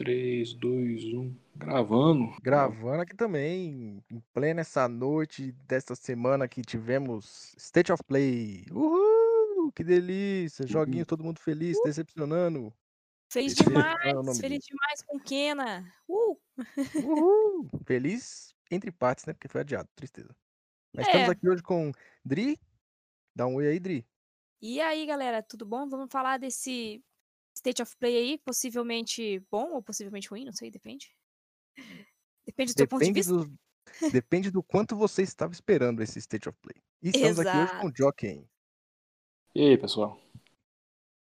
3, 2, 1. Gravando. Gravando aqui também, em plena essa noite desta semana que tivemos State of Play. Uhul! Que delícia! Joguinho, todo mundo feliz, decepcionando. Feliz demais, feliz demais com Kena. Uh! Uhul! Feliz entre partes, né? Porque foi adiado, tristeza. Mas estamos É. aqui hoje com Dri. Dá um oi aí, Dri. E aí, galera, tudo bom? Vamos falar desse State of Play aí, possivelmente bom ou possivelmente ruim, não sei, depende. Depende do seu ponto de Depende vista. do, depende do quanto você estava esperando esse State of Play. E estamos aqui hoje com o Jockey. E aí, pessoal?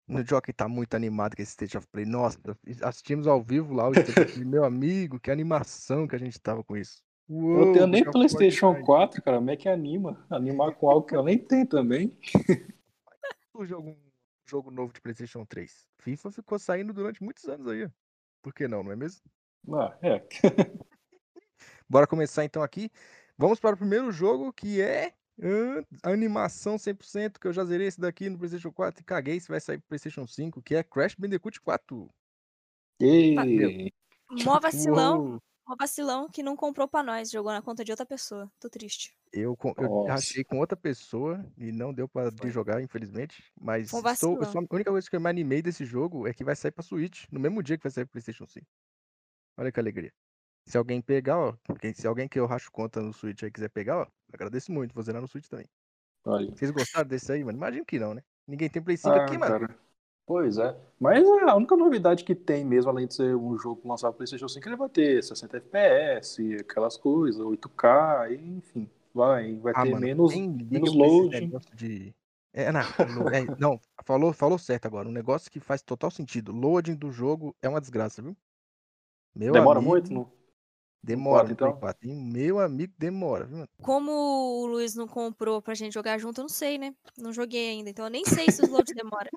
O Jockey tá muito animado com esse State of Play. Nossa, assistimos ao vivo lá o State of Play. Meu amigo, que animação que a gente tava com isso. Eu Uou, não tenho nem PlayStation Fortnite. 4, cara. Como é que anima? Animar com algo que eu nem tenho também. surge algum jogo novo de PlayStation 3. FIFA ficou saindo durante muitos anos aí. Por que não, não é mesmo? Ah, é. Bora começar então aqui. Vamos para o primeiro jogo que é animação 100%, que eu já zerei esse daqui no PlayStation 4 e caguei se vai sair pro PlayStation 5, que é Crash Bandicoot 4. E... Mó vacilão, Uou, mó vacilão que não comprou pra nós, jogou na conta de outra pessoa. Tô triste. Eu, com- eu com outra pessoa e não deu pra Foi. de jogar, infelizmente. Mas um estou, só- a única coisa que eu me animei desse jogo é que vai sair pra Switch, no mesmo dia que vai sair pro PlayStation 5. Olha que alegria. Se alguém pegar, ó, se alguém que eu racho conta no Switch aí quiser pegar, ó, agradeço muito, vou zerar no Switch também. Olha. Vocês gostaram desse aí, mano? Imagino que não, né? Ninguém tem Play 5 Ah, aqui, mano. cara. Pois é. Mas é a única novidade que tem mesmo, além de ser um jogo lançado pro PlayStation 5, ele vai ter 60 FPS, aquelas coisas, 8K, e, enfim. Vai, vai Ah, ter mano, menos, menos negócio de... É, não, é, não, falou, falou certo agora. Um negócio que faz total sentido. Loading do jogo é uma desgraça, viu? Meu Demora amigo, muito? No... Demora no então? 4. hein? Meu amigo, demora, viu? Como o Luiz não comprou pra gente jogar junto, eu não sei, né? Não joguei ainda, então eu nem sei se os loads demoram.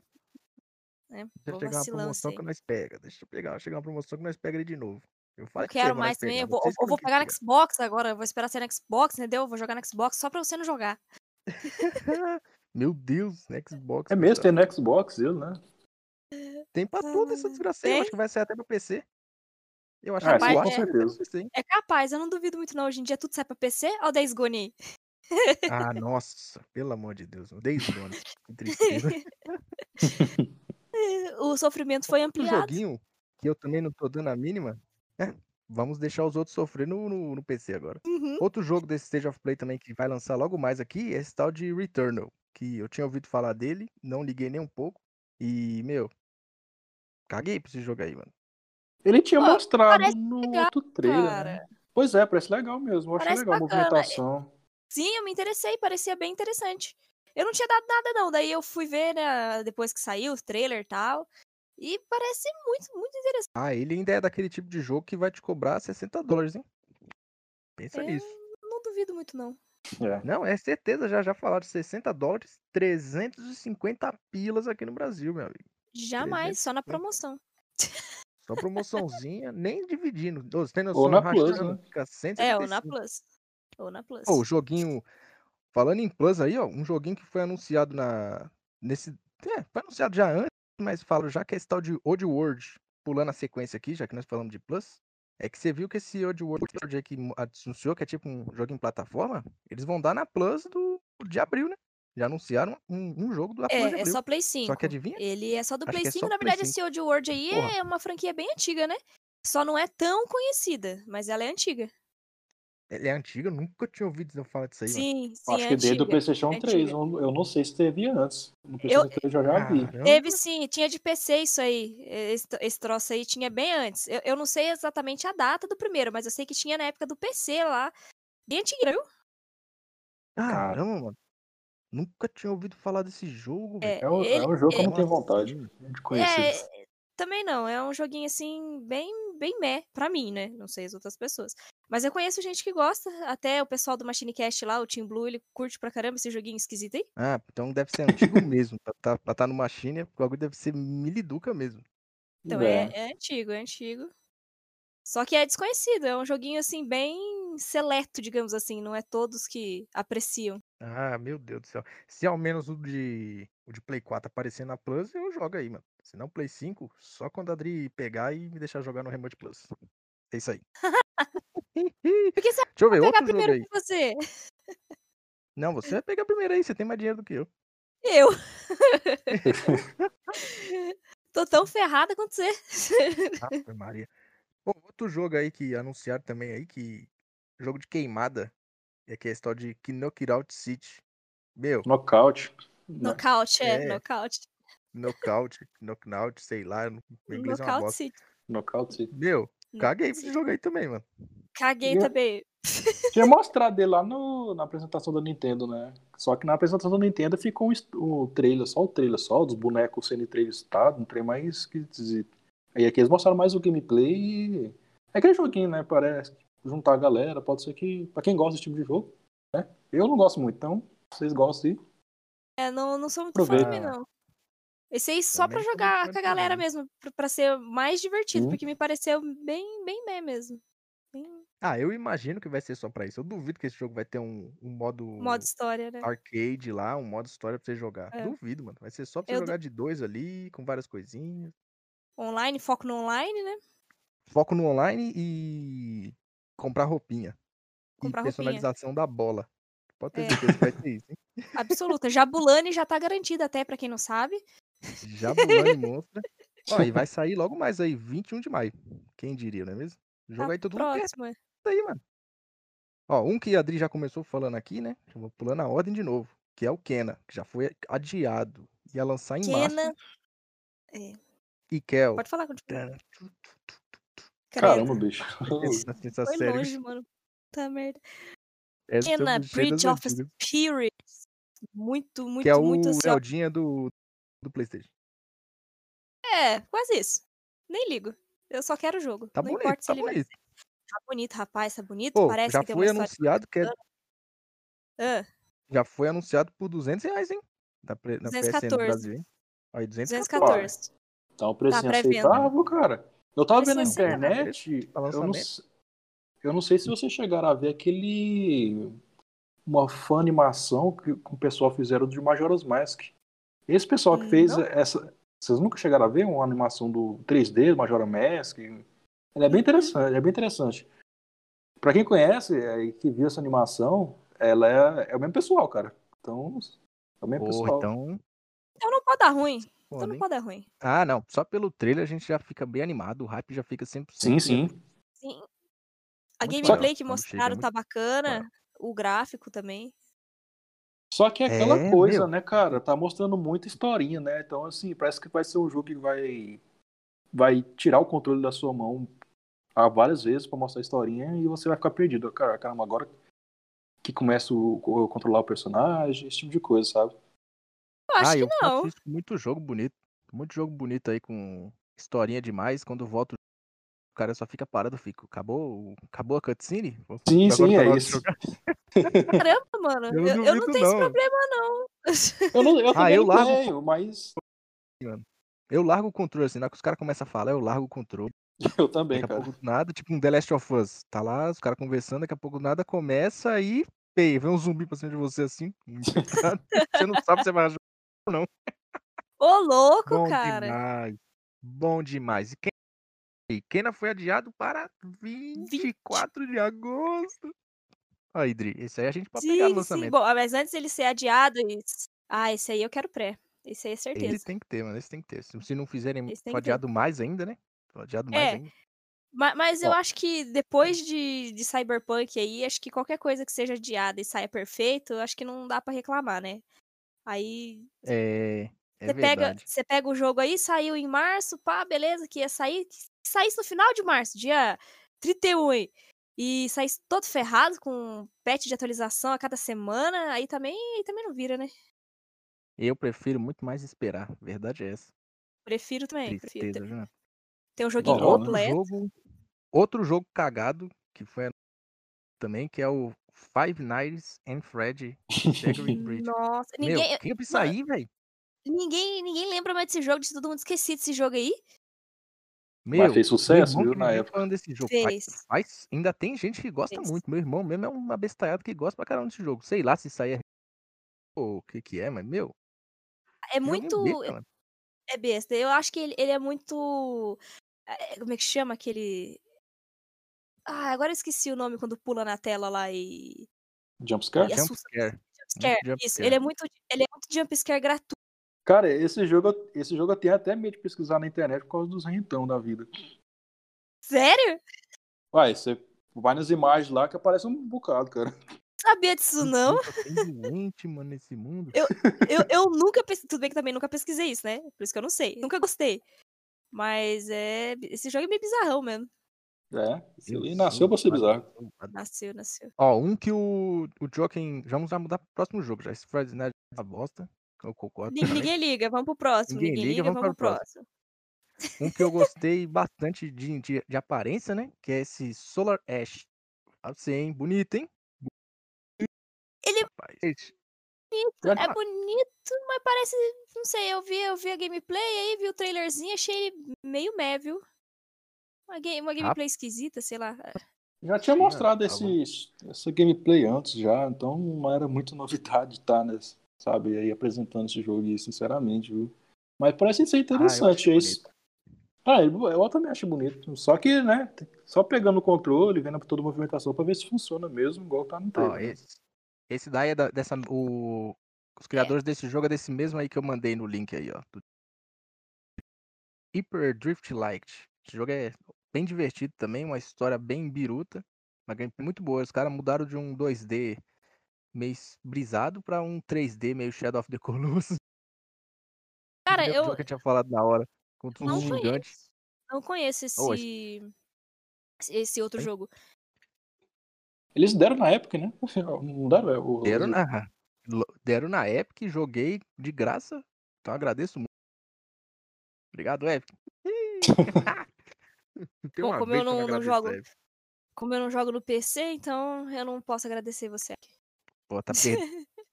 Né? Chegar uma promoção aí. que nós pega. Deixa eu pegar, chegar uma promoção que nós pega ele de novo. Eu Eu que quero mais também. Eu vou, eu vou pegar no Xbox agora. Eu vou esperar ser no Xbox, entendeu? Eu vou jogar no Xbox só pra você não jogar. Meu Deus, no Xbox. É mesmo, tem no Xbox ele, né? Tem pra tudo essa Ah, desgraça aí. Eu acho que vai sair até pro PC. Eu acho Ah, que vai. PC, hein? É capaz, eu não duvido muito não. Hoje em dia tudo sai pra PC. Olha o Days Gone aí. Ah, nossa, pelo amor de Deus. Days Gone. Que tristeza. O sofrimento foi ampliado. joguinho que eu também não tô dando a mínima. É, vamos deixar os outros sofrer no, no, no PC agora. Uhum. Outro jogo desse Stage of Play também que vai lançar logo mais aqui é esse tal de Returnal. Que eu tinha ouvido falar dele, não liguei nem um pouco. E, meu, caguei pra esse jogo aí, mano. Ele tinha Pô, mostrado no legal, outro trailer, né? Pois é, parece legal mesmo. Eu achei Parece legal a bacana. movimentação. Sim, eu me interessei, parecia bem interessante. Eu não tinha dado nada, não. Daí eu fui ver, né, depois que saiu o trailer e tal. E parece muito, muito interessante. Ah, ele ainda é daquele tipo de jogo que vai te cobrar 60 dólares, hein? Pensa Eu nisso. não duvido muito, não. É. Não, é certeza, já já falaram de 60 dólares, 350 pilas aqui no Brasil, meu amigo. Jamais, só na 350. promoção. Só promoçãozinha, nem dividindo. Você tem Ou noção? na rachando, Plus, né? Fica É, ou na 175. Plus. Ou na Plus. Pô, o joguinho. Falando em Plus aí, ó, um joguinho que foi anunciado na. Nesse. É, foi anunciado já antes, mas falo já que é esse tal de Odd World, pulando a sequência aqui, já que nós falamos de Plus. É que você viu que esse Odd World que anunciou, que é tipo um jogo em plataforma, eles vão dar na Plus do, de abril, né? Já anunciaram um, um jogo do Plus É, é só Play 5. que adivinha? Ele é só do Acho Play que é 5. só Na Play verdade, 5. esse Old World aí Porra. é uma franquia bem antiga, né? Só não é tão conhecida, mas ela é antiga. Ele é antigo, eu nunca tinha ouvido eu falar disso aí, mano. Sim, sim, Acho é que desde o antiga. PlayStation é 3. antiga. Eu, eu não sei se teve antes. No PlayStation 3 eu já vi. Caramba. Teve sim, tinha de PC isso aí. Esse, esse troço aí tinha bem antes. Eu, eu não sei exatamente a data do primeiro, mas eu sei que tinha na época do PC lá. Bem antiga, viu? Caramba, mano. Nunca tinha ouvido falar desse jogo. É, É, um- é ele- um jogo que eu não tenho vontade de conhecer. É, também não. É um joguinho assim, bem, bem meh pra mim, né? Não sei as outras pessoas. Mas eu conheço gente que gosta. Até o pessoal do Machinecast lá, o Team Blue, ele curte pra caramba esse joguinho esquisito aí. Ah, então deve ser antigo mesmo. Pra tá, pra tá no Machine, o bagulho deve ser miliduca mesmo. Então é, é antigo, é antigo. Só que é desconhecido. É um joguinho assim, bem seleto, digamos assim. Não é todos que apreciam. Ah, meu Deus do céu. Se ao menos o de, o de Play 4 aparecer na Plus, eu jogo aí, mano. Se não Play 5, só quando a Adri pegar e me deixar jogar no Remote Plus. É isso aí. Por que você Deixa eu ver, vai pegar primeiro aí. que você? Não, você vai pegar primeiro aí, você tem mais dinheiro do que eu. Eu. Tô tão ferrada quanto você. Ave Maria. Pô, outro jogo aí que anunciaram também aí, que. Jogo de queimada. É que é a história de Knockout City. Meu, Nocaute. Nocaute, é, É. knockout, knockout, sei lá. Meu inglês é uma Nocaute bosta. City. Nocaute, sim. Meu, caguei esse City. jogo aí também, mano. Caguei E eu- também. Tinha mostrado ele lá no, na apresentação da Nintendo, né? Só que na apresentação da Nintendo ficou um, est- um trailer, só o trailer, só dos bonecos sendo entrevistados, um trem mais esquisito. Aí aqui eles mostraram mais o gameplay e. É aquele joguinho, né? Parece. Juntar a galera, pode ser que. Pra quem gosta desse tipo de jogo, né? Eu não gosto muito, então, vocês gostam aí. É, não, não sou muito fã Aproveita. também, não. Esse aí só pra Também jogar com a galera mesmo, pra, pra ser mais divertido, Sim. porque me pareceu bem, bem bem mesmo. Ah, eu imagino que vai ser só pra isso. Eu duvido que esse jogo vai ter um, um modo, modo história, né? arcade lá, um modo história pra você jogar. É. Duvido, mano. Vai ser só pra você Eu du- jogar de dois ali, com várias coisinhas. Online, foco no online, né? Foco no online e comprar roupinha. Comprar e roupinha. personalização da bola. Pode ter É. certeza que vai ter isso, hein? Absoluta. Jabulani já tá garantida até, pra quem não sabe. Jabulani Monstra. Ó, e vai sair logo mais aí, 21 de maio. Quem diria, não é mesmo? O jogo Tá aí todo mundo quer próximo. Aí, mano. Ó, um que a Adri já começou falando aqui, né? Eu vou pulando a ordem de novo. Que é o Kena, que já foi adiado. Ia lançar em Kena. março. É, E Kel. pode falar contigo. Caramba, bicho. Essa, essa Foi série longe, mano. Puta merda. essa Kena, Bridge of. Spirits. Muito, muito, Que é o muito assim, ó. Eldinha do, do Playstation. É, quase isso. Nem ligo. Eu só quero o jogo. Tá não bonito, importa se tá ele vai bonito. Tá bonito, rapaz, tá bonito. Pô, Parece já que tem uma foi história. anunciado que é, Ah, já foi anunciado por 200 reais, hein? Na, pre- na PSN do 214. Brasil, hein? Aí, 214. 214. Tá um precinho pré-venda. aceitável, cara. Eu tava vendo na Precinho aceitável. internet. Pra Eu não, lançamento. eu não sei se vocês chegaram a ver aquele. Uma fã animação que, que o pessoal fizeram de Majora's Mask. Esse pessoal que fez Não. essa. Vocês nunca chegaram a ver uma animação do 3D, do Majora's Mask? Ela é bem interessante, é bem interessante. Pra quem conhece é, que viu essa animação, ela é, é o mesmo pessoal, cara. Então, é o mesmo Porra, pessoal. então. Então não pode dar ruim. Então foda, não pode dar ruim. Ah, não. Só pelo trailer a gente já fica bem animado. O hype já fica 100%. Sim, sim. Sim. A Muito gameplay legal. que mostraram muito tá bacana. O gráfico também. Só que é aquela É, coisa, meu. né, cara? Tá mostrando muita historinha, né? Então, assim, parece que vai ser um jogo que vai, vai tirar o controle da sua mão há várias vezes pra mostrar a historinha e você vai ficar perdido. Cara, caramba, agora que começa o, o controlar o personagem, esse tipo de coisa, sabe? Eu acho ah, que eu não. muito jogo bonito. Muito jogo bonito aí com historinha demais. Quando volta o cara só fica parado, eu fico. Acabou, acabou a cutscene? Sim, Agora sim, tá é isso. Caramba, mano. Eu não Eu, eu não tenho esse não. problema, não. Eu, não, eu Ah, eu largo- tenho, mas Eu largo o controle, assim, na hora que os caras começam a falar, eu largo o controle. eu também, Daqui a cara. pouco nada, tipo um The Last of Us. Tá lá, os caras conversando, daqui a pouco nada começa aí, pei, vem um zumbi pra cima de você assim, você não sabe se você vai jogar. Ô, louco, Bom cara. demais. Bom demais. E quem... e Kena foi adiado para 24 de agosto. Aí, Dri, esse aí a gente pode pegar no Sim, sim. lançamento. Bom, mas antes ele ser adiado. Isso... Ah, esse aí eu quero pré. Esse aí é Esse certeza. tem que ter, mano. Esse tem que ter. Se não fizerem, Esse adiado mais ainda, né? Adiado mais É. ainda. Ma- Mas, eu acho que depois de, de Cyberpunk aí, acho que qualquer coisa que seja adiada e saia perfeito, acho que não dá pra reclamar, né? Aí É, é você pega, você pega o jogo aí, saiu em março, pá, beleza, que ia sair, que saísse no final de março, dia 31 aí, e saísse todo ferrado com patch de atualização a cada semana, aí também, aí também não vira, né? Eu prefiro muito mais esperar. Verdade é essa. Prefiro também, prefiro. Tristeza, Ter um joguinho Bom, Outro completo. jogo, outro jogo cagado que foi também que é o Five Nights and Freddy. Nossa, Meu, ninguém, quem pra isso aí, velho? ninguém, ninguém lembra mais desse jogo, de todo mundo esquecido desse jogo aí. Meu, fez sucesso, meu irmão viu, na época. falando desse jogo. Fez. faz- ainda tem gente que gosta Fez. muito. Meu irmão mesmo é um abestalhado que gosta pra caramba desse jogo. Sei lá se sair o que que é, mas meu, É muito, é besta. Eu acho que ele, ele é muito. É, Como é que chama aquele. Ah, agora eu esqueci o nome quando pula na tela lá e. Jumpscare? E Jump assusta. scare. Jumpscare. jump Isso, scare. ele é muito. Ele é muito jumpscare gratuito. Cara, esse jogo, eu- esse jogo eu tenho até medo de pesquisar na internet por causa dos rentão da vida. Sério? Uai, você vai nas imagens lá que aparece um bocado, cara. Sabia disso, não. Tem doente, mano, nesse mundo. Eu, eu nunca pesquisei. Tudo bem que também nunca pesquisei isso, né? Por isso que eu não sei. Nunca gostei. Mas é. Esse jogo é meio bizarrão mesmo. É, aí nasceu pra ser bizarro. abençoado. Nasceu, nasceu. Ó, um que o, o Joaquim. Já vamos mudar pro próximo jogo já. Esse Friday Night é uma bosta. Eu concordo. Ni- também. Ninguém liga, vamos pro próximo. Ninguém Ninguém, liga, liga, vamos vamos pro para o próximo. Um que eu gostei bastante de, de, de aparência, né? Que é esse Solar Ash. Você, hein? Bonito, hein? Ele- Rapaz, esse- É bonito, mas parece. Não sei, eu vi, eu vi a gameplay aí, vi o trailerzinho, achei ele meio meh, viu? Uma, ga- uma gameplay esquisita, sei lá. Já tinha Sim, mostrado tá esse, essa gameplay antes já, então não era muito novidade estar, nesse, sabe, aí apresentando esse jogo aí, sinceramente, viu? Mas parece ser Ah, interessante, é isso. Ah, eu eu também acho bonito. Só que, né, só pegando o controle, vendo toda a movimentação pra ver se funciona mesmo, igual tá no trailer. né? esse, esse daí é da- dessa. O, os criadores desse jogo é desse mesmo aí que eu mandei no link aí, ó. do- Hyper Drift Light. Esse jogo é bem divertido também, uma história bem biruta. Uma gameplay muito boa. Os caras mudaram de um 2D meio brisado pra um 3D meio Shadow of the Colossus. Cara, eu que eu tinha falado na hora. Uns gigantes. conheço. Não conheço Oh, esse. Esse outro jogo. Eles deram na época, né? Não deram? é, o- Deram na, deram na Epic, joguei de graça. Então agradeço muito. Obrigado, Epic. Bom, como eu não- não jogo- a Epic. Como eu não jogo no PC, então eu não posso agradecer você. Pô, tá perdendo.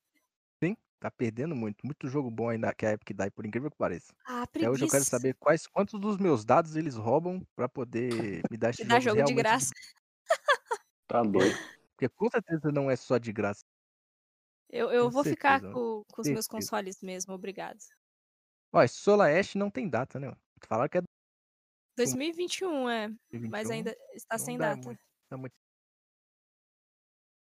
Sim, tá perdendo muito. Muito jogo bom ainda que a Epic dá, por incrível que pareça. Ah, Até preguiça. hoje eu quero saber quais, quantos dos meus dados eles roubam pra poder me dar Me esses dá jogos jogo de graça. Tá doido. Porque com certeza não é só de graça. Eu, eu vou ficar certeza, com, com os meus certeza. consoles mesmo, obrigado. Ó, Solar Ash não tem data, né? Falaram que é 2021, é. 2021. Mas ainda está não sem dá data. muito, dá muito.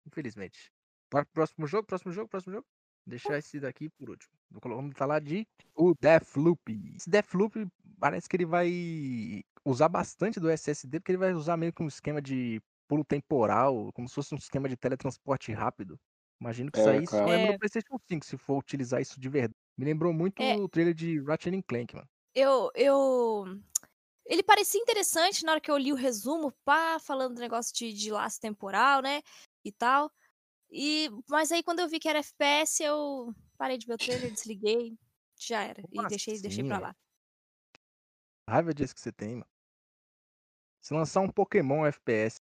Infelizmente. Pro próximo jogo, próximo jogo, próximo jogo. Deixar esse daqui por último. Vamos falar de o Deathloop. Esse Deathloop parece que ele vai usar bastante do SSD, porque ele vai usar meio que um esquema de pulo temporal, como se fosse um esquema de teletransporte rápido. Imagino que isso É, aí só cara. é É. PlayStation 5, se for utilizar isso de verdade. Me lembrou muito É. o trailer de Ratchet Clank, mano. Eu, eu. Ele parecia interessante na hora que eu li o resumo, pá, falando do negócio de, de laço temporal, né? E tal. E, mas aí quando eu vi que era FPS, eu parei de ver o trailer, desliguei, já era. Como e deixei, deixei assim, pra lá. Raiva disso que você tem, mano. Se lançar um Pokémon FPS,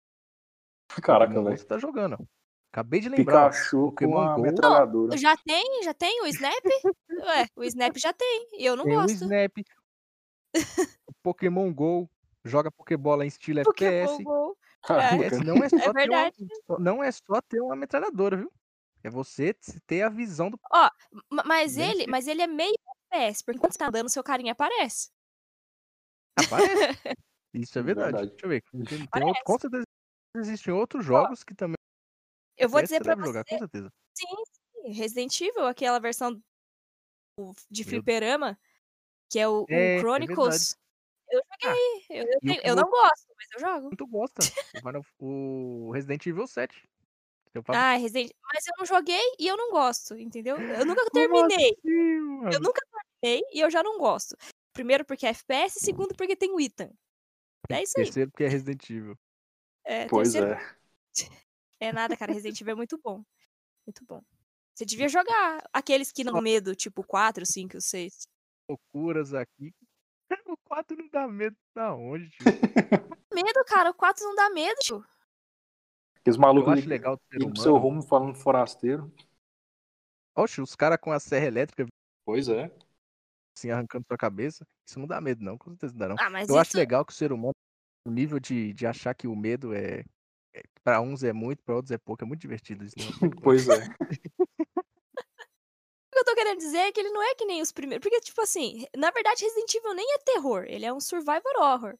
Caraca, velho. você tá jogando. ó. Acabei de lembrar. ó. Pikachu com Pokémon a Go. metralhadora. Já tem, já tem o Snap? Ué, o Snap já tem. E eu não Tem o gosto. Snap. o Pokémon Go. Joga Pokébola em estilo Pokémon FPS. Go. Não é só, ter uma, não é só ter uma metralhadora, viu? É você ter a visão do. Ma- Mas Bem ele, mas ele é meio FPS, porque enquanto você tá andando, seu carinha aparece. Aparece. Isso é verdade. Verdade. Deixa eu ver. Tem, tem com certeza existem outros jogos que também Eu vou dizer deve você, jogar, com certeza. sim, sim, Resident Evil, aquela versão de fliperama, que é o, o É, é Chronicles. eu joguei. eu, eu e o tenho- eu não gosto, mas eu jogo. Tu gosta. O Resident Evil 7. Eu falo, Ah, Resident Mas eu não joguei e eu não gosto, entendeu? Eu nunca Como terminei. assim, Eu nunca terminei e eu já não gosto. Primeiro porque é FPS, segundo porque tem o Ethan. É isso aí. Terceiro porque é Resident Evil. É, Pois terceiro é. É nada, cara. Resident Evil é muito bom. Muito bom. Você devia jogar aqueles que não dão medo, tipo 4, 5, 6. Loucuras aqui. O 4 não dá medo da onde, tio? Medo, cara. O 4 não dá medo, tio. Aqueles Eu malucos acho ali legal do pro seu rumo falando forasteiro. Oxe, os caras com a serra elétrica Pois é. assim, arrancando sua cabeça. Isso não dá medo, não. Com certeza não dá, não. Ah, mas Eu isso... acho legal que o ser humano, o nível de, de achar que o medo é. é pra uns é muito, pra outros é pouco. É muito divertido isso. Né? Pois é. que eu tô querendo dizer é que ele não é que nem os primeiros. Porque, tipo assim, na verdade, Resident Evil nem é terror, ele é um survivor horror.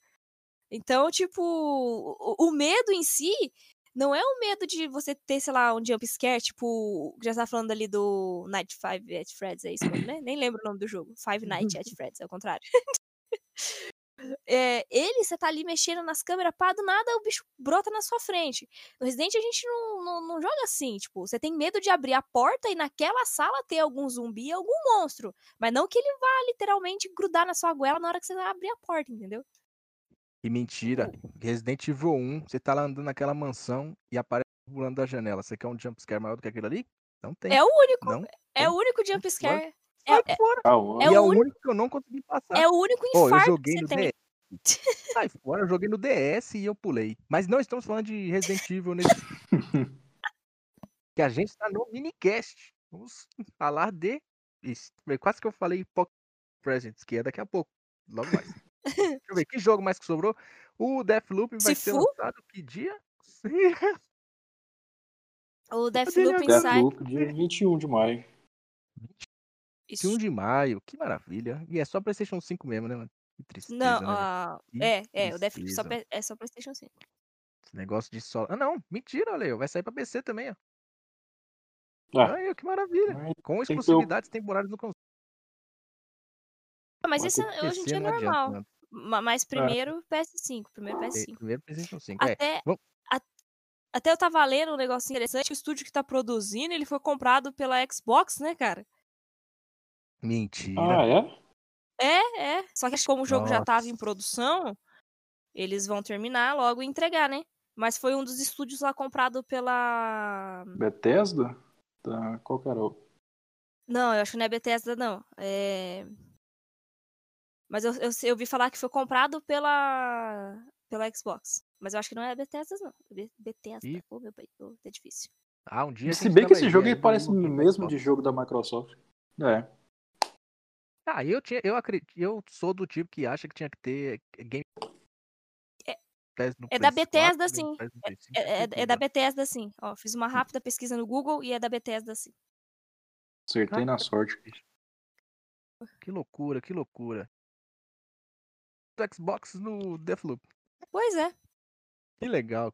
Então, tipo, o, o medo em si não é o medo de você ter, sei lá, um jump scare, tipo, já tá falando ali do Night Five at Freddy's, é isso, né? Nem lembro o nome do jogo. Five Night at Freddy's, é o contrário. É, ele, você tá ali mexendo nas câmeras, pá, do nada o bicho brota na sua frente. No Resident a gente não, não, não, joga assim, tipo, você tem medo de abrir a porta e naquela sala ter algum zumbi, algum monstro. Mas não que ele vá literalmente grudar na sua goela na hora que você vai abrir a porta, entendeu? Que mentira. Resident Evil 1, você tá lá andando naquela mansão e aparece pulando da janela. Você quer um jumpscare maior do que aquele ali? Não tem. É o único. Não é tem. o único jumpscare. Sai É, é, fora. Ah, É e é o único- único que eu não consegui passar. é o único Pô, eu infarto joguei que no você tem. DS. Sai fora, eu joguei no DS e eu pulei. Mas não estamos falando de Resident Evil nesse. que a gente está no minicast. Vamos falar de. Isso, quase que eu falei Pocket Presents, que é daqui a pouco. Logo mais. Deixa eu ver, que jogo mais que sobrou? O Deathloop vai ser Sifu? lançado que dia? O Deathloop Deathloop. Inside. Deathloop, dia 21 de maio. 21 de maio, que maravilha. E é só PlayStation 5 mesmo, né, mano? Que tristeza, Não, né? ah, é, é, o Deathloop só, é só PlayStation 5. Esse negócio de solo. Ah, não, mentira, aí, vai sair pra PC também, ó. Ah, Aí, que maravilha. mas Com ter exclusividades temporárias no console. Ah, Mas Mas isso é- hoje em dia é adianta, normal. Ma- Mas primeiro PS5, primeiro É, PS5. Primeiro PlayStation 5. É, Até, vamos- a- até eu tava lendo um negócio interessante, o estúdio que tá produzindo, ele foi comprado pela Xbox, né, cara? Mentira. Ah, é? É, é. Só que acho que como o jogo já tava em Nossa. produção, eles vão terminar logo e entregar, né? Mas foi um dos estúdios lá comprado pela. Bethesda? Tá, qual que era o... Não, eu acho que não é Bethesda, não. É... Mas eu, eu, eu ouvi falar que foi comprado pela. pela Xbox. Mas eu acho que não é Bethesda, não. Be- Bethesda. Ih. Ô, meu pai. tá difícil. Ah, um dia. Se bem que esse jogo aí parece no mesmo de jogo da Microsoft. É. Ah, eu tinha, eu acredito, eu sou do tipo que acha que tinha que ter Game É- é da Bethesda, 4, Game sim. Pass no Play 5, É, é- é tudo, da. Bethesda, sim. Ó, fiz uma rápida pesquisa no Google e é da Bethesda, sim. Acertei na sorte. Que loucura, que loucura. Do Xbox no Deathloop. Pois é. Que legal.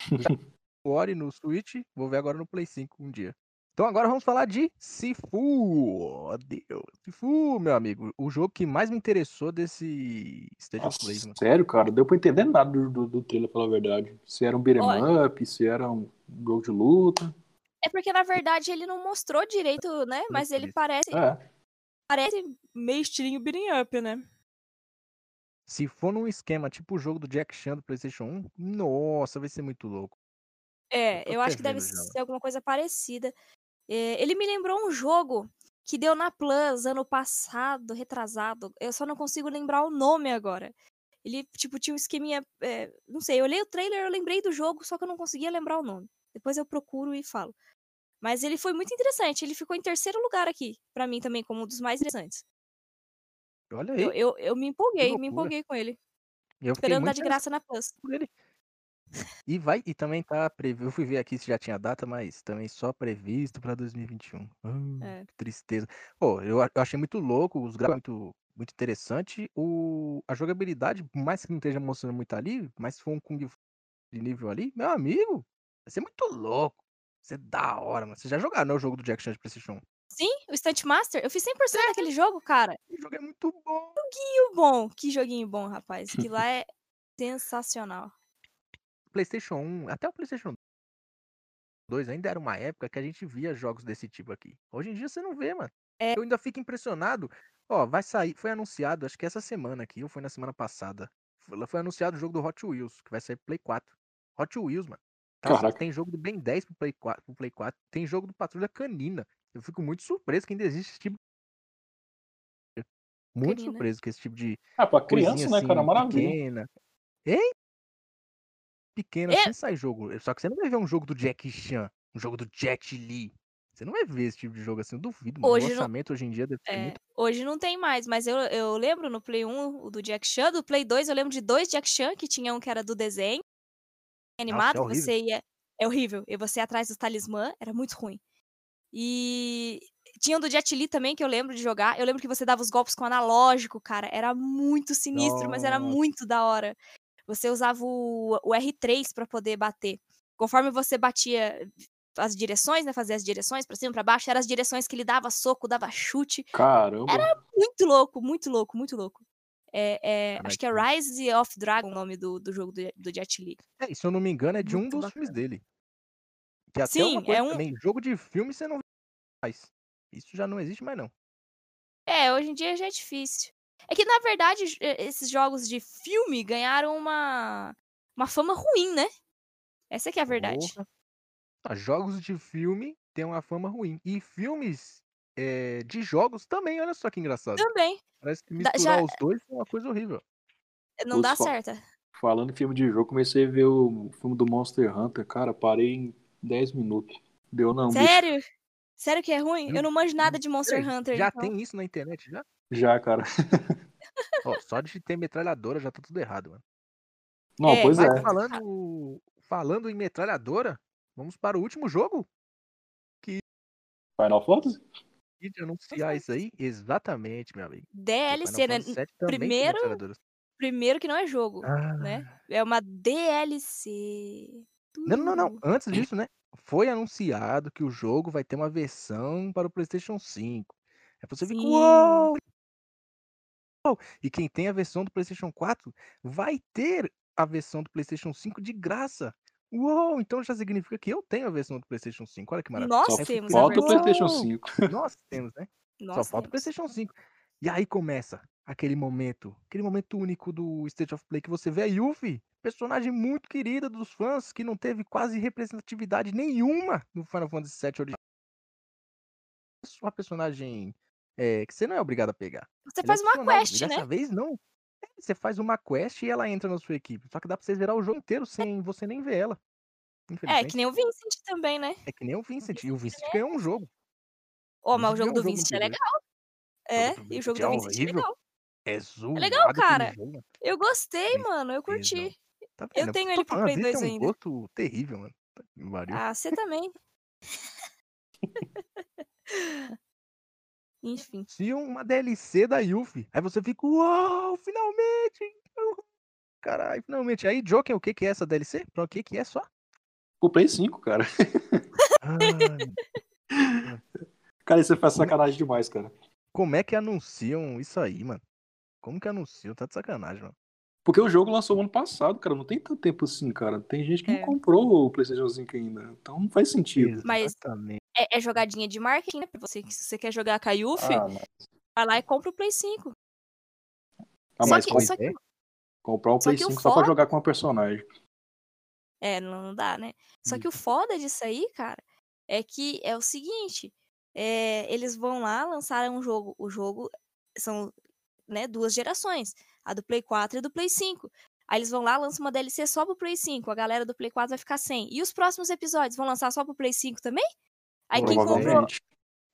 O Ori no Switch, vou ver agora no Play 5 um dia. Então agora vamos falar de Sifu. Oh, Deus. Sifu, meu amigo. O jogo que mais me interessou desse State of Nossa, Play, mano. sério, cara, deu pra entender nada do, do, do trailer, pela verdade. Se era um beat'em up, se era um jogo de luta. É porque, na verdade, ele não mostrou direito, né? Mas ele parece, É. parece meio estilinho beating up, né? Se for num esquema tipo o jogo do Jack Chan do PlayStation 1, nossa, vai ser muito louco. É, tô eu acho que deve já. ser alguma coisa parecida. É, ele me lembrou um jogo que deu na Plus ano passado, retrasado. Eu só não consigo lembrar o nome agora. Ele, tipo, tinha um esqueminha. é, não sei, eu olhei o trailer, eu lembrei do jogo, só que eu não conseguia lembrar o nome. Depois eu procuro e falo. Mas ele foi muito interessante. Ele ficou em terceiro lugar aqui, pra mim também, como um dos mais interessantes. Olha aí. Eu, eu, eu me empolguei, me empolguei com ele. eu Esperando dar de graça na Plus. por ele. E vai, e também tá previsto. Eu fui ver aqui se já tinha data, mas também só previsto pra 2021. Ah, É. Que tristeza. Pô, eu, a- eu achei muito louco, os gráficos muito, muito interessante. O, a jogabilidade, por mais que não esteja mostrando muito ali, mas se for um Kung Fu de nível ali, meu amigo, vai ser muito louco. Vai ser da hora, mano. Você já jogaram, né, o jogo do Jack Chan de PlayStation 1? Sim, o Stunt Master. Eu fiz 100% daquele jogo, cara. O jogo é muito bom. Que bom, que joguinho bom, rapaz. Que lá é sensacional. PlayStation 1, até o PlayStation 2 ainda era uma época que a gente via jogos desse tipo aqui. Hoje em dia você não vê, mano. É. Eu ainda fico impressionado. Ó, vai sair, foi anunciado, acho que essa semana aqui, ou foi na semana passada. Foi, anunciado o jogo do Hot Wheels, que vai sair pro Play 4. Hot Wheels, mano. Tá- Caraca. tem jogo do Ben 10 pro Play 4, pro Play 4, tem jogo do Patrulha Canina. Eu fico muito surpreso que ainda existe esse tipo muito Canina. surpreso que esse tipo de Ah, pra criança, né, assim, cara? Maravilha. pequena. Hein? Pequena É. assim sai jogo. Só que você não vai ver um jogo do Jack Chan, um jogo do Jet Li. Você não vai ver esse tipo de jogo assim, eu duvido. Mano. Hoje o não- lançamento hoje em dia deve É, muito. hoje não tem mais, mas eu, eu lembro no Play 1 o do Jack Chan, do Play 2 eu lembro de dois Jack Chan, que tinha um que era do desenho animado, horrível. você ia. É horrível. E você ia atrás dos talismã, era muito ruim. E Tinha o do Jet Li também, que eu lembro de jogar. Eu lembro que você dava os golpes com analógico, cara. Era muito sinistro, mas era Nossa. muito da hora. Você usava o, o R3 pra poder bater. Conforme você batia as direções, né? Fazia as direções pra cima, pra baixo, eram as direções que ele dava soco, dava chute. Caramba. Muito louco, muito louco, muito louco. É, é, acho que é Rise of Dragon o nome do, do jogo do, do Jet Li. É, se eu não me engano, é de um Muito dos filmes bacana. dele. Que até Sim, uma coisa é um- também, jogo de filme você não faz. Isso já não existe mais, não. É, hoje em dia já é difícil. É que, na verdade, eh, esses jogos de filme ganharam uma, uma fama ruim, né? Essa que é a verdade. Porra. Ah, jogos de filme têm uma fama ruim. E filmes eh, de jogos também, olha só que engraçado. Também. Parece que misturar já- os dois é uma coisa horrível. Não Os dá certo. Falando em filme de jogo, comecei a ver o filme do Monster Hunter. Cara, parei em 10 minutos. Deu não, bicho. Sério? Sério que é ruim? Eu não manjo nada de Monster Hunter. já então. tem isso na internet, já? Já, cara. Ó, só de ter metralhadora já tá tudo errado, mano. Não, É, pois Mas é. falando, falando em metralhadora, vamos para o último jogo? Final Fantasy? De anunciar isso aí? Exatamente, meu amigo. DLC, né? Primeiro-. Primeiro que não é jogo, Ah. né? É uma DLC. Não, não, não. Antes disso, né? Foi anunciado que o jogo vai ter uma versão para o PlayStation 5. Aí você fica, uou! E quem tem a versão do PlayStation 4 vai ter a versão do PlayStation 5 de graça. Uou! Então já significa que eu tenho a versão do PlayStation 5. Olha que maravilha. Nós Só temos falta o. PlayStation "Uou!" 5. Nós temos, né? Nós Só falta o temos. PlayStation 5. E aí começa aquele momento, aquele momento único do State of Play que você vê a Yuffie, personagem muito querida dos fãs, que não teve quase representatividade nenhuma no Final Fantasy VII original. Uma personagem é, que você não é obrigado a pegar. Você Ela é faz uma opcional, quest, e dessa né? vez não. É, Você faz uma quest e ela entra na sua equipe. Só que dá pra você zerar o jogo inteiro sem você nem ver ela. É, que nem o Vincent também, né? É que nem o Vincent. E o Vincent Vincent ganhou um jogo. Ô, mas o jogo do um jogo Vincent é legal. É, e o jogo é do Vincent é legal. É zoado legal, aquele cara. Eu gostei, mano. Eu curti. Tá Eu tenho ele pro Play Vincent 2 é um ainda. gosto terrível, mano. Ah, você também. Enfim. Tinha uma DLC da Yuffie. Aí você fica, uau, finalmente! Caralho, finalmente. Aí, Joker, o que que é essa DLC? Pra o que que é só? O Play 5, cara. Ai, Cara, isso faz sacanagem demais, cara. como é que anunciam isso aí, mano? Como que anunciam? Tá de sacanagem, mano. Porque o jogo lançou ano passado, cara. Não tem tanto tempo assim, cara. Tem gente que É. não comprou o PlayStation 5 ainda. Então não faz sentido. Mas- Exatamente. É, é jogadinha de marketing, né? Pra você, que se você quer jogar a Ah, mas, vai lá e compra o Play 5. ah, só mas que, só que- comprar só Play que o 5 só pra foda- jogar com uma personagem. É, não, dá, né? Só Hum. que o foda disso aí, cara, é que é o seguinte: é, eles vão lá, lançaram um jogo. O jogo são né, duas gerações, a do Play 4 e do Play 5. Aí eles vão lá, lançam uma DLC só pro Play 5, a galera do Play 4 vai ficar sem. E os próximos episódios vão lançar só pro Play 5 também? Aí quem comprou.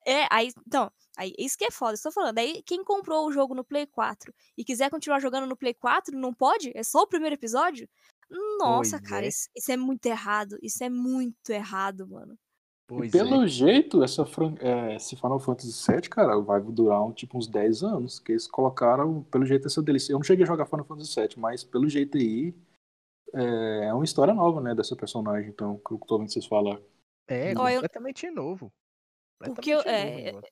É, aí, então, aí, isso que é foda, estou falando. Aí quem comprou o jogo no Play 4 e quiser continuar jogando no Play 4, não pode? É só o primeiro episódio? Nossa, Pois cara, é. isso, isso é muito errado. Isso é muito errado, mano. Pois pelo é. jeito, essa fran... é, esse Final Fantasy VII, cara, vai durar um, tipo uns 10 anos. Que eles colocaram, pelo jeito, essa DLC. Eu não cheguei a jogar Final Fantasy VII, mas pelo jeito aí. É, é uma história nova, né, dessa personagem, então, que eu tô vendo vocês falar. É, Ó, eu- completamente novo. Porque eu- Completamente é.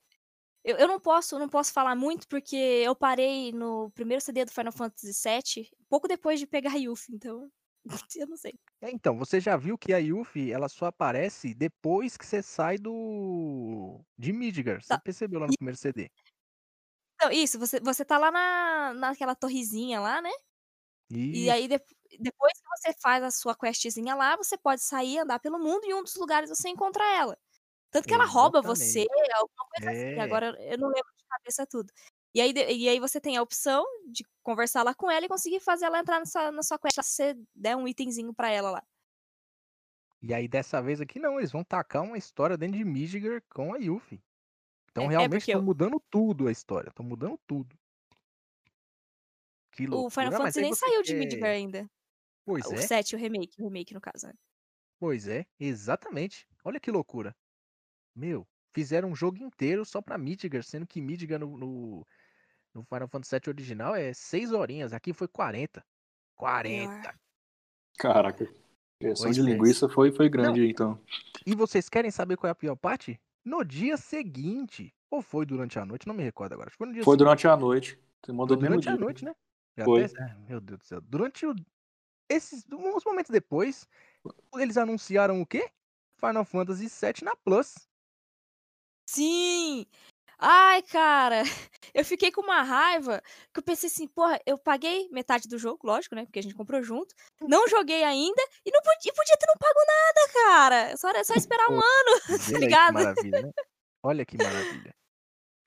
Eu, eu não posso, não posso falar muito porque eu parei no primeiro CD do Final Fantasy VII, pouco depois de pegar a Yuffie, então eu não sei. É, então, você já viu que a Yuffie, ela só aparece depois que você sai do... de Midgar. Você Tá. percebeu lá no primeiro CD. Então, isso, você, você tá lá na, naquela torrezinha lá, né? E Isso. aí, de- depois que você faz a sua questzinha lá, você pode sair, andar pelo mundo e em um dos lugares você encontra ela. Tanto que ela rouba você, alguma coisa assim. É. Agora eu não lembro de cabeça tudo. E aí, de- e aí você tem a opção de conversar lá com ela e conseguir fazer ela entrar nessa, na sua quest se você der um itemzinho pra ela lá. E aí, dessa vez aqui, não, eles vão tacar uma história dentro de Midgar com a Yuffie. Então, É- é realmente, estão eu- mudando tudo a história. Estão mudando tudo. O Final Fantasy nem saiu de quer- Midgar ainda. Pois o é, 7, o remake, o remake no caso, né? pois é, exatamente. Olha que loucura. Meu, fizeram um jogo inteiro só pra Midgar, sendo que Midgar no, no, no Final Fantasy VII original é 6 horinhas, aqui foi 40. 40. Caraca. A questão de é. linguiça foi, foi grande aí, então. E vocês querem saber qual é a pior parte? No dia seguinte, ou foi durante a noite, não me recordo agora. Foi no dia Foi durante a noite. Você mandou Foi durante a noite, né? Já Foi. até- ah, meu Deus do céu. Durante o... esses uns momentos depois, eles anunciaram o quê? Final Fantasy VII na Plus. Sim! Ai, cara, eu fiquei com uma raiva que eu pensei assim, porra, eu paguei metade do jogo, lógico, né? Porque a gente comprou junto. Não joguei ainda e não podia, podia ter não pago nada, cara. Só era só esperar um ano, tá aí que ligado? maravilha, né? Olha que maravilha.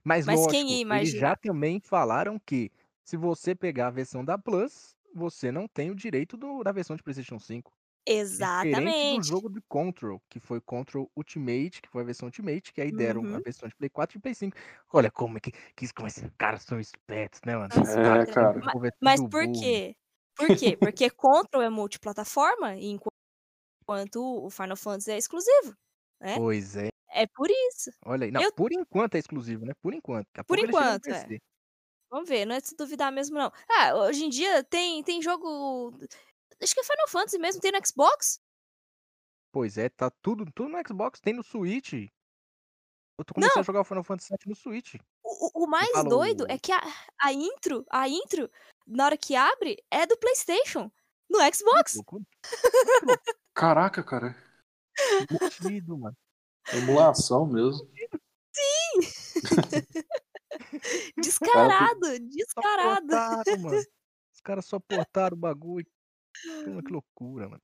Mas, Mas lógico, quem ia eles já também falaram que se você pegar a versão da Plus, você não tem o direito do- da versão de PlayStation 5. Diferente do Exatamente. jogo do Control, que foi Control Ultimate, que foi a versão Ultimate, que aí deram a Uhum. versão de Play 4 e Play 5. Olha como é que, que como esses caras são espertos, né, mano? É, cara. Mas tudo por burro. quê? Por quê? Porque Control é multiplataforma, enqu- enquanto o Final Fantasy é exclusivo, né? Pois é. É por isso. Olha aí. Não, Eu- por enquanto é exclusivo, né? Por enquanto. A Por enquanto, é. Vamos ver, não é de se duvidar mesmo, não. Ah, hoje em dia tem, tem jogo. Acho que é Final Fantasy mesmo, tem no Xbox. Pois é, tá tudo, tudo no Xbox, tem no Switch. Eu tô começando Não. a jogar o Final Fantasy VII no Switch. O, o- mais falo doido é que a, a intro, a intro, na hora que abre, é do PlayStation. No Xbox. Caraca, cara. Que mano. Emulação mesmo. Descarado, descarado. portaram, mano. Os caras só portaram o bagulho. Que loucura, mano.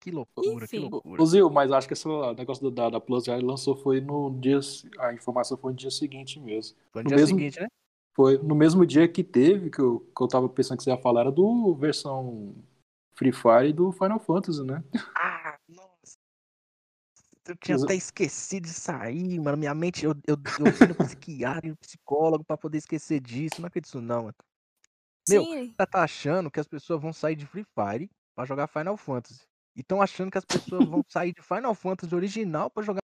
Que loucura, que Enfim. loucura. Ô, Zil, mas acho que esse negócio da, da Plus já lançou foi no dia. A informação foi no dia seguinte mesmo. Foi no no dia mesmo- seguinte, né? Foi no mesmo dia que teve, que eu, que eu tava pensando que você ia falar, era do versão Free Fire e do Final Fantasy, né? Ah. Eu tinha até esquecido de sair, mano. Minha mente, eu, eu, eu fui no psiquiatra e no psicólogo pra poder esquecer disso. Não acredito nisso, não, mano. Meu, Sim. Tá, tá achando que as pessoas vão sair de Free Fire pra jogar Final Fantasy. E estão achando que as pessoas vão sair de Final Fantasy original pra jogar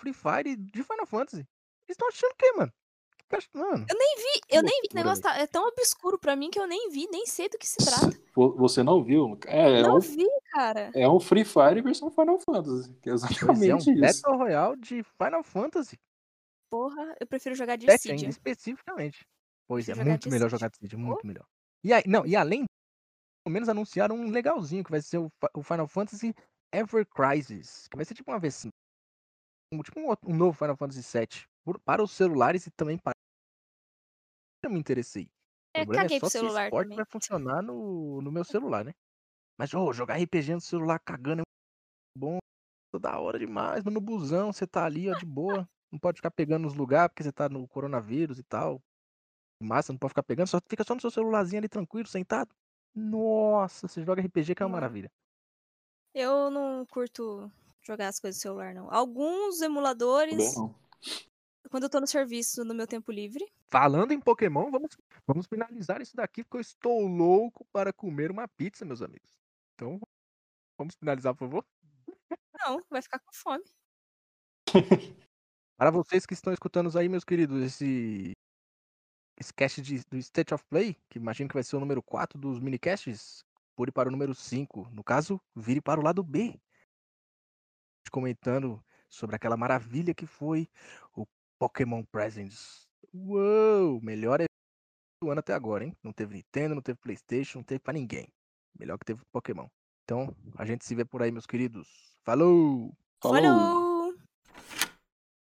Free Fire de Final Fantasy. Eles estão achando o quê, mano? Mano, Eu nem vi, Que eu nem vi. O negócio tá, é tão obscuro pra mim que eu nem vi, nem sei do que se trata. Vo- Você não viu? É, é, não um, vi, cara. é um Free Fire versão Final Fantasy. Que é pois é exatamente um isso. Battle Royale de Final Fantasy. Porra, eu prefiro jogar de 7 ainda, Cydia. especificamente. Pois é, muito melhor jogar de Cydia, muito melhor. E aí, não, e além, pelo menos anunciaram um legalzinho, que vai ser o, o Final Fantasy Ever Crisis, que vai ser tipo uma versão, um, tipo um, um novo Final Fantasy VII, para os celulares e também para... Me interessei. O É, problema é só se esse port também. vai funcionar no, no meu celular, né? Mas, ô, jogar RPG no celular cagando é bom, da hora demais, mas no busão você tá ali, ó, de boa. Não pode ficar pegando nos lugares porque você tá no coronavírus e tal. Massa, não pode ficar pegando, só fica só no seu celularzinho ali tranquilo, sentado. Nossa, você joga RPG que é uma maravilha. Eu não curto jogar as coisas no celular, não. Alguns emuladores, não. Quando eu tô no serviço, no meu tempo livre. Falando em Pokémon, vamos, vamos finalizar isso daqui, porque eu estou louco para comer uma pizza, meus amigos. Então, vamos finalizar, por favor. Não, vai ficar com fome. Para vocês que estão escutando aí, meus queridos, esse, cast de- do State of Play, que imagino que vai ser o número 4 dos minicasts, pule para o número 5. No caso, vire para o lado B. Comentando sobre aquela maravilha que foi o Pokémon Presents. Uou! Melhor evento do ano até agora, hein? Não teve Nintendo, não teve Playstation, não teve pra ninguém. Melhor que teve Pokémon. Então, a gente se vê por aí, meus queridos. Falou! Falou! Falou!